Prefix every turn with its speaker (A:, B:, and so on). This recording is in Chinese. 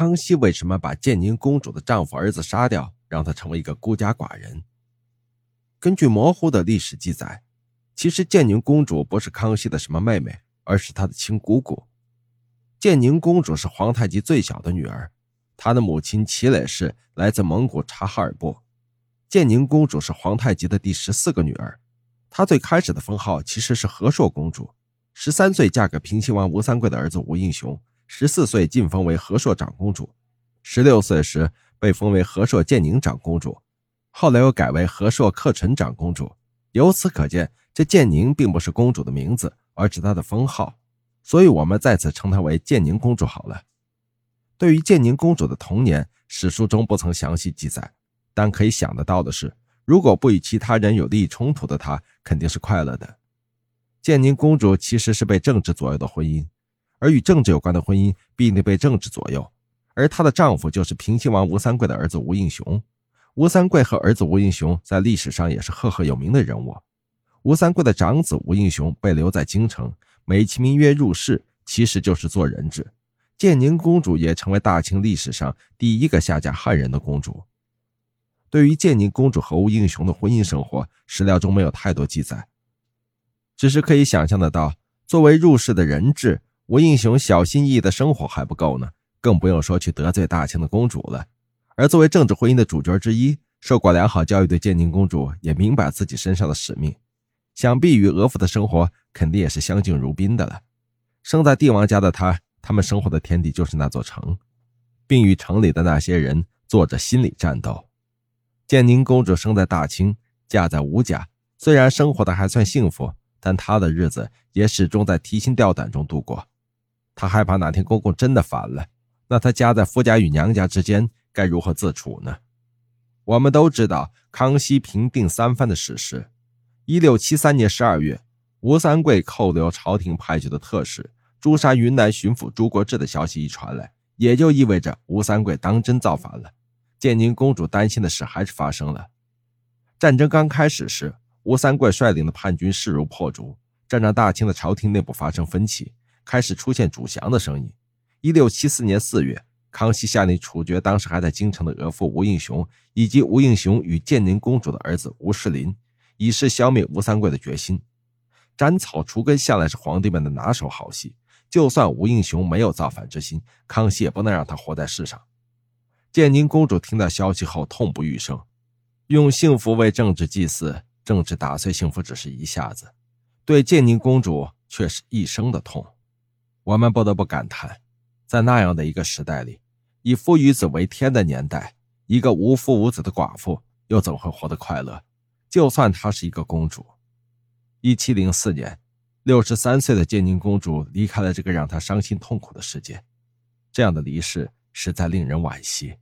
A: 康熙为什么把建宁公主的丈夫儿子杀掉，让她成为一个孤家寡人？根据模糊的历史记载，其实建宁公主不是康熙的什么妹妹，而是他的亲姑姑。建宁公主是皇太极最小的女儿，她的母亲齐磊氏来自蒙古察哈尔部。建宁公主是皇太极的第十四个女儿，她最开始的封号其实是和硕公主。十三岁嫁给平西王吴三桂的儿子吴应熊，十四岁晋封为和硕长公主，十六岁时被封为和硕建宁长公主，后来又改为和硕克纯长公主。由此可见，这建宁并不是公主的名字，而是她的封号。所以，我们再次称她为建宁公主好了。对于建宁公主的童年，史书中不曾详细记载，但可以想得到的是，如果不与其他人有利益冲突的她，肯定是快乐的。建宁公主其实是被政治左右的婚姻，而与政治有关的婚姻必定被政治左右。而她的丈夫就是平西王吴三桂的儿子吴应熊。吴三桂和儿子吴应熊在历史上也是赫赫有名的人物。吴三桂的长子吴应熊被留在京城。美其名曰入仕，其实就是做人质。建宁公主也成为大清历史上第一个下嫁汉人的公主。对于建宁公主和吴应熊的婚姻生活，史料中没有太多记载，只是可以想象得到，作为入仕的人质，吴应熊小心翼翼的生活还不够呢，更不用说去得罪大清的公主了。而作为政治婚姻的主角之一，受过良好教育的建宁公主也明白自己身上的使命。想必与额驸的生活肯定也是相敬如宾的了。生在帝王家的他，他们生活的天地就是那座城，并与城里的那些人做着心理战斗。建宁公主生在大清，嫁在吴家，虽然生活的还算幸福，但她的日子也始终在提心吊胆中度过。她害怕哪天公公真的反了，那她夹在夫家与娘家之间，该如何自处呢？我们都知道康熙平定三藩的史实。一六七三年十二月，吴三桂扣留朝廷派去的特使、诛杀云南巡抚朱国志的消息一传来，也就意味着吴三桂当真造反了。建宁公主担心的事还是发生了。战争刚开始时，吴三桂率领的叛军势如破竹，这让大清的朝廷内部发生分歧，开始出现主降的声音。一六七四年四月，康熙下令处决当时还在京城的额驸吴应熊，以及吴应熊与建宁公主的儿子吴世林。以示消灭吴三桂的决心。斩草除根向来是皇帝们的拿手好戏，就算吴应熊没有造反之心，康熙也不能让他活在世上。建宁公主听到消息后痛不欲生，用幸福为政治祭祀，政治打碎幸福只是一下子，对建宁公主却是一生的痛。我们不得不感叹，在那样的一个时代里，以夫与子为天的年代，一个无夫无子的寡妇又怎会活得快乐？就算她是一个公主，一七零四年，六十三岁的建宁公主离开了这个让她伤心痛苦的世界，这样的离世实在令人惋惜。